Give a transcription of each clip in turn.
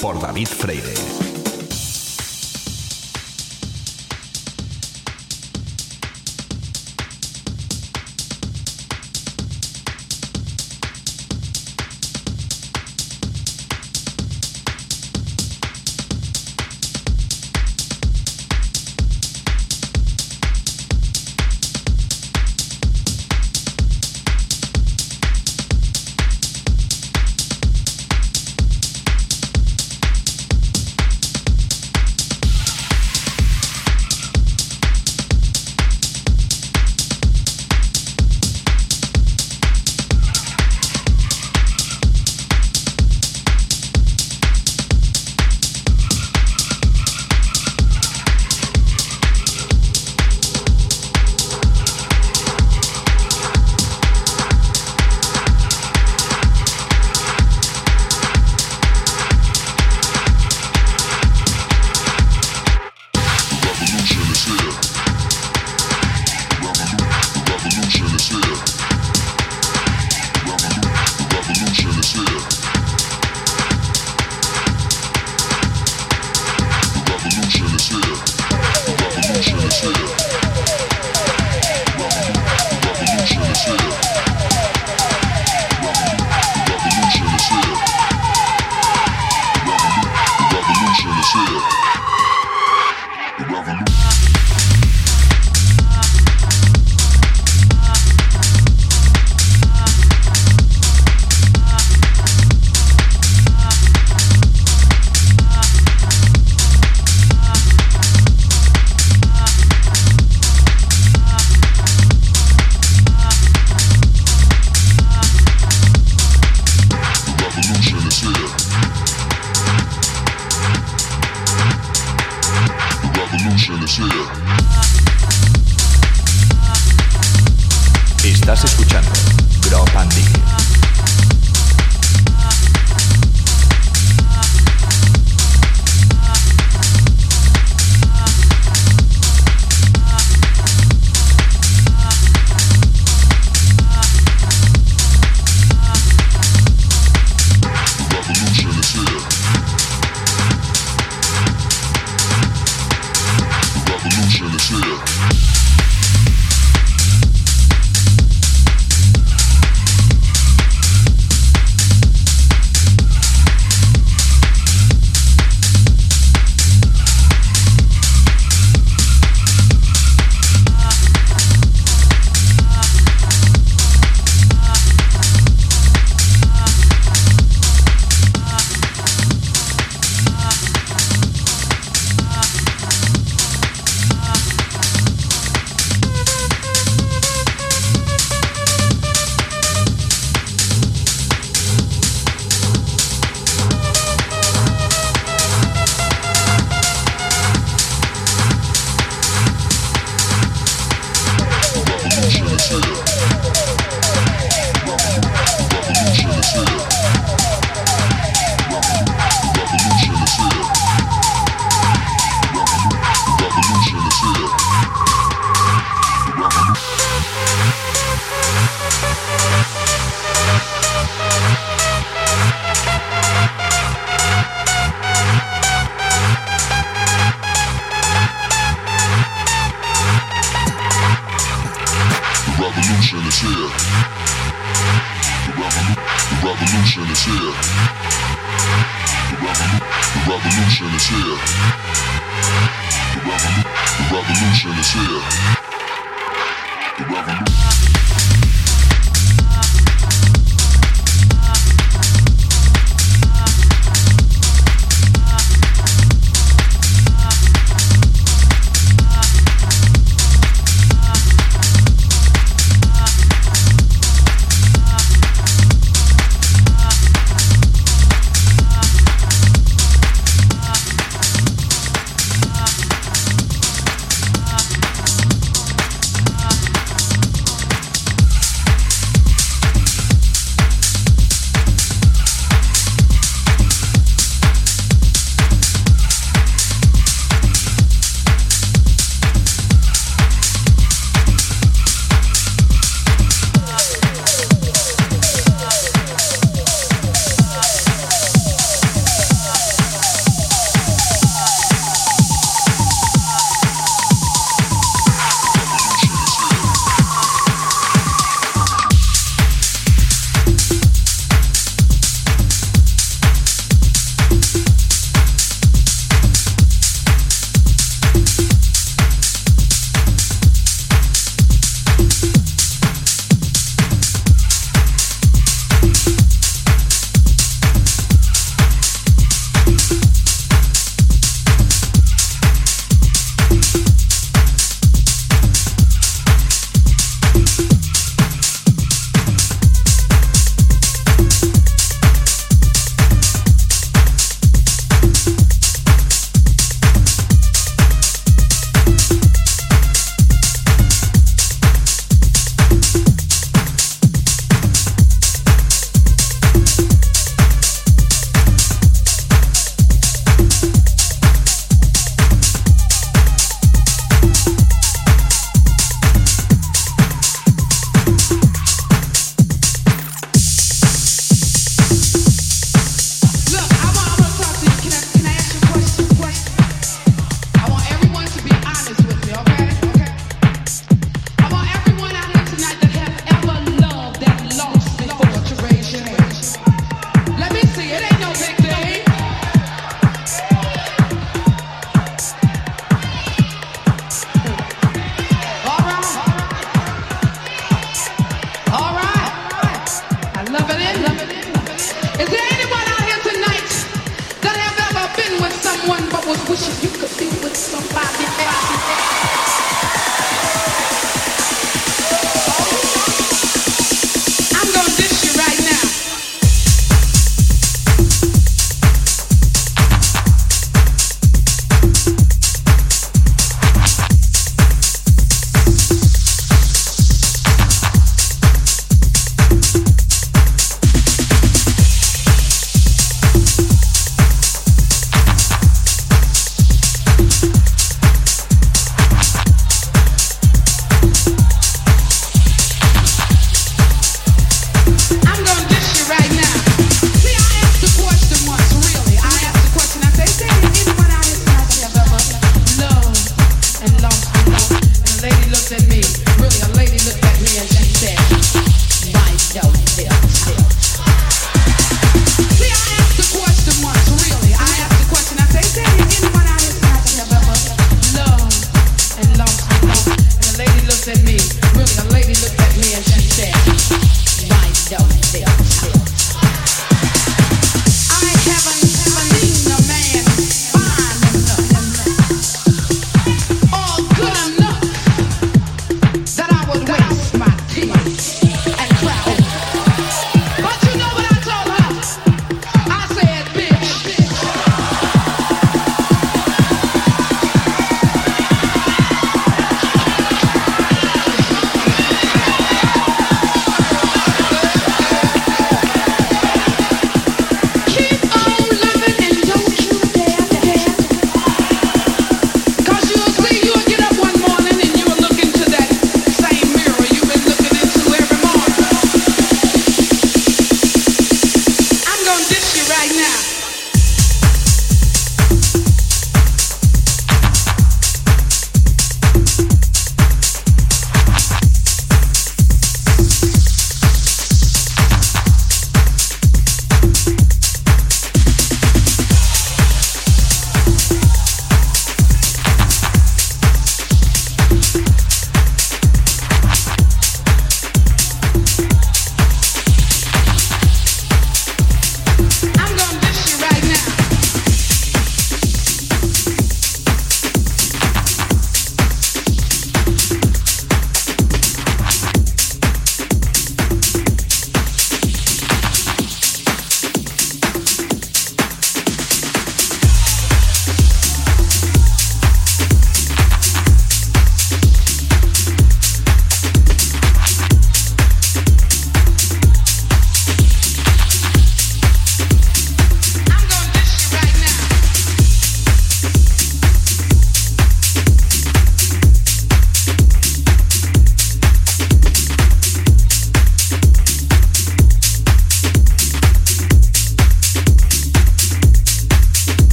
por David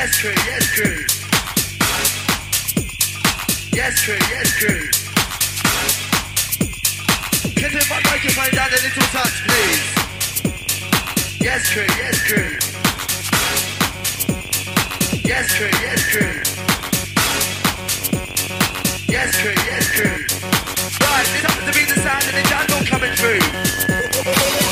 Yes, true, yes, true. Yes, true, yes, true. Can the back like you find out a little touch, please? Yes, true, yes, true. Yes, true, yes, true. Yes, true, yes, true. Right, this happens to be the sound of the jungle coming through.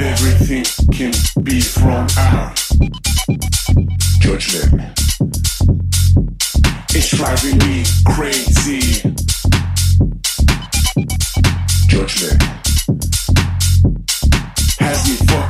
everything can be from our judgment. It's driving me crazy. Judgment has me fucked.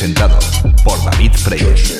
presentado por David Freyes.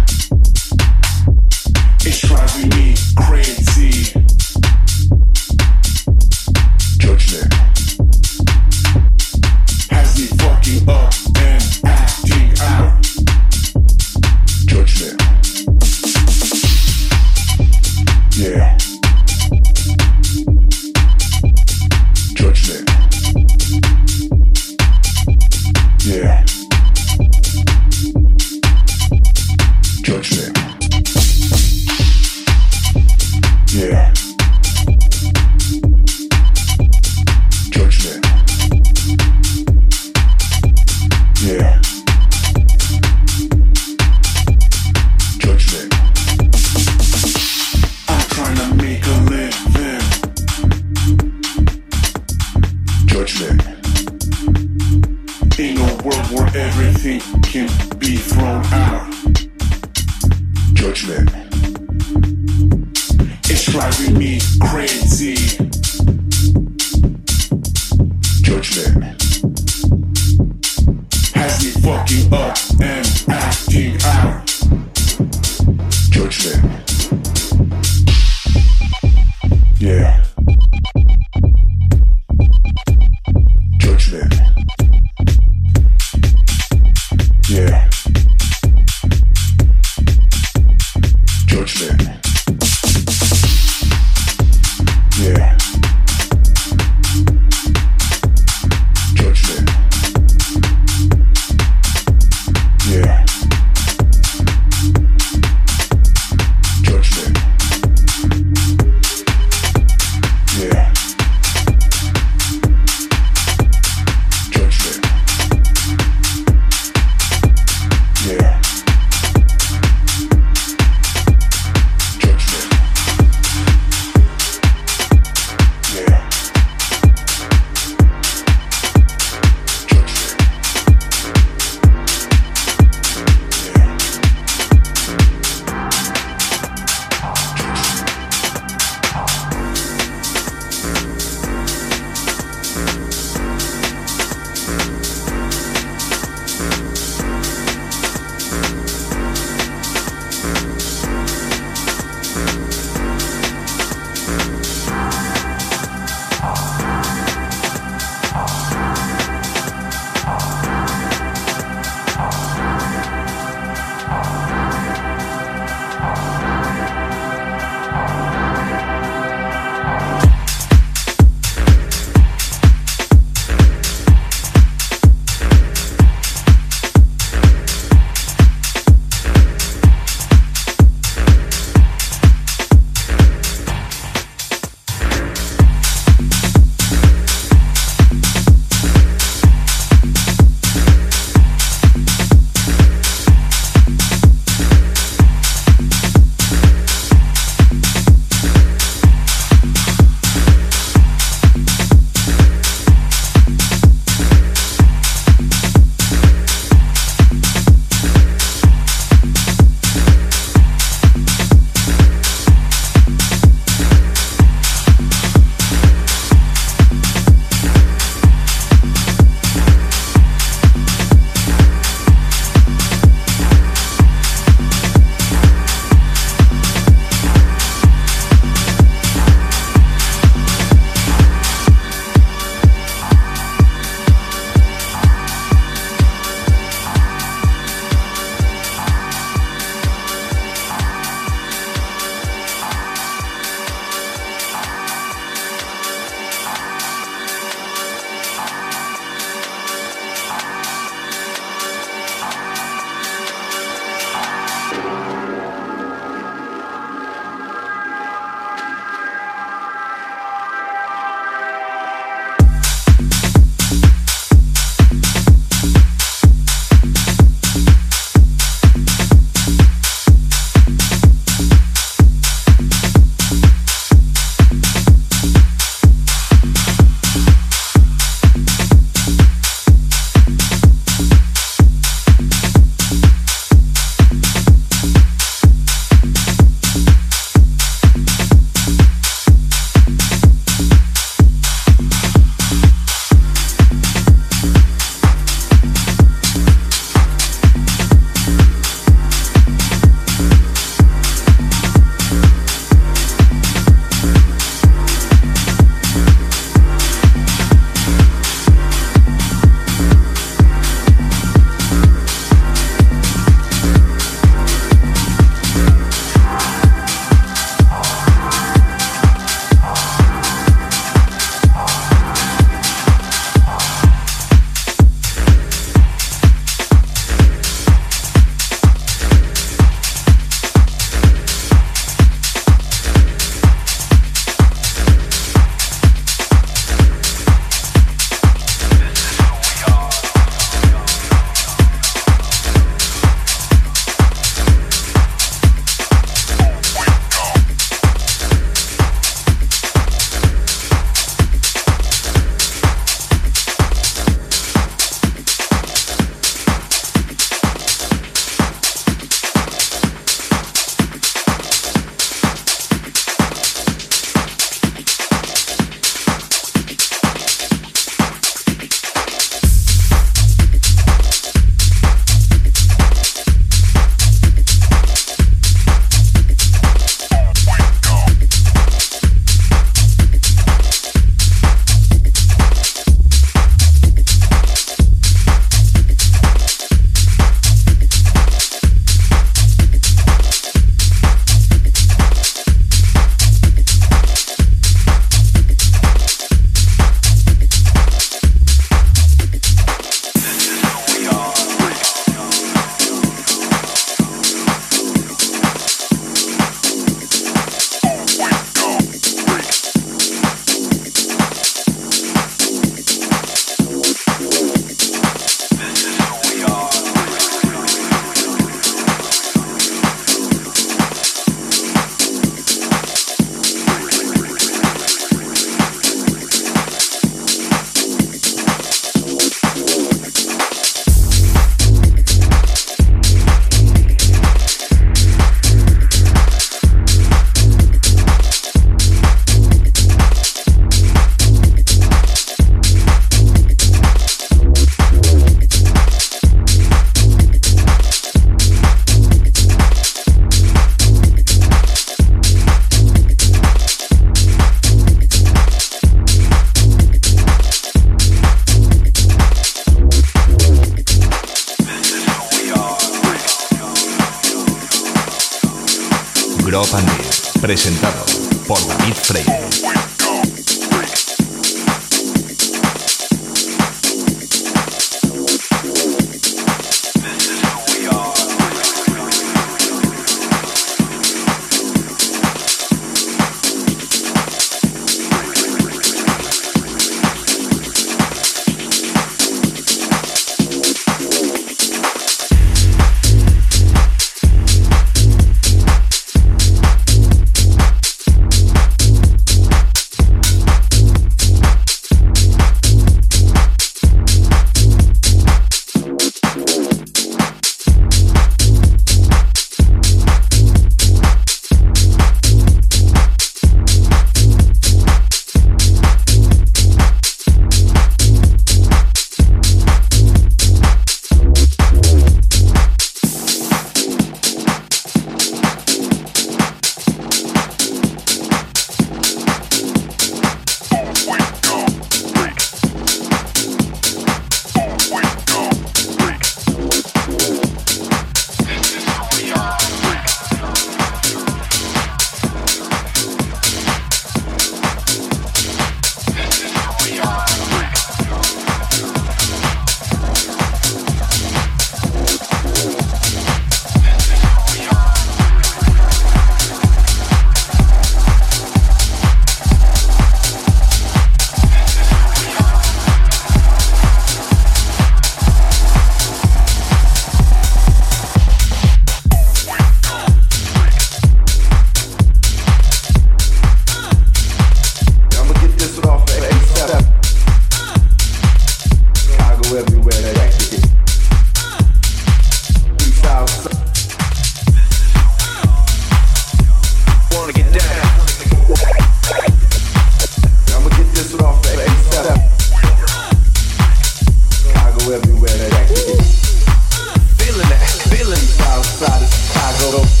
Europa.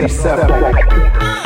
és szebb.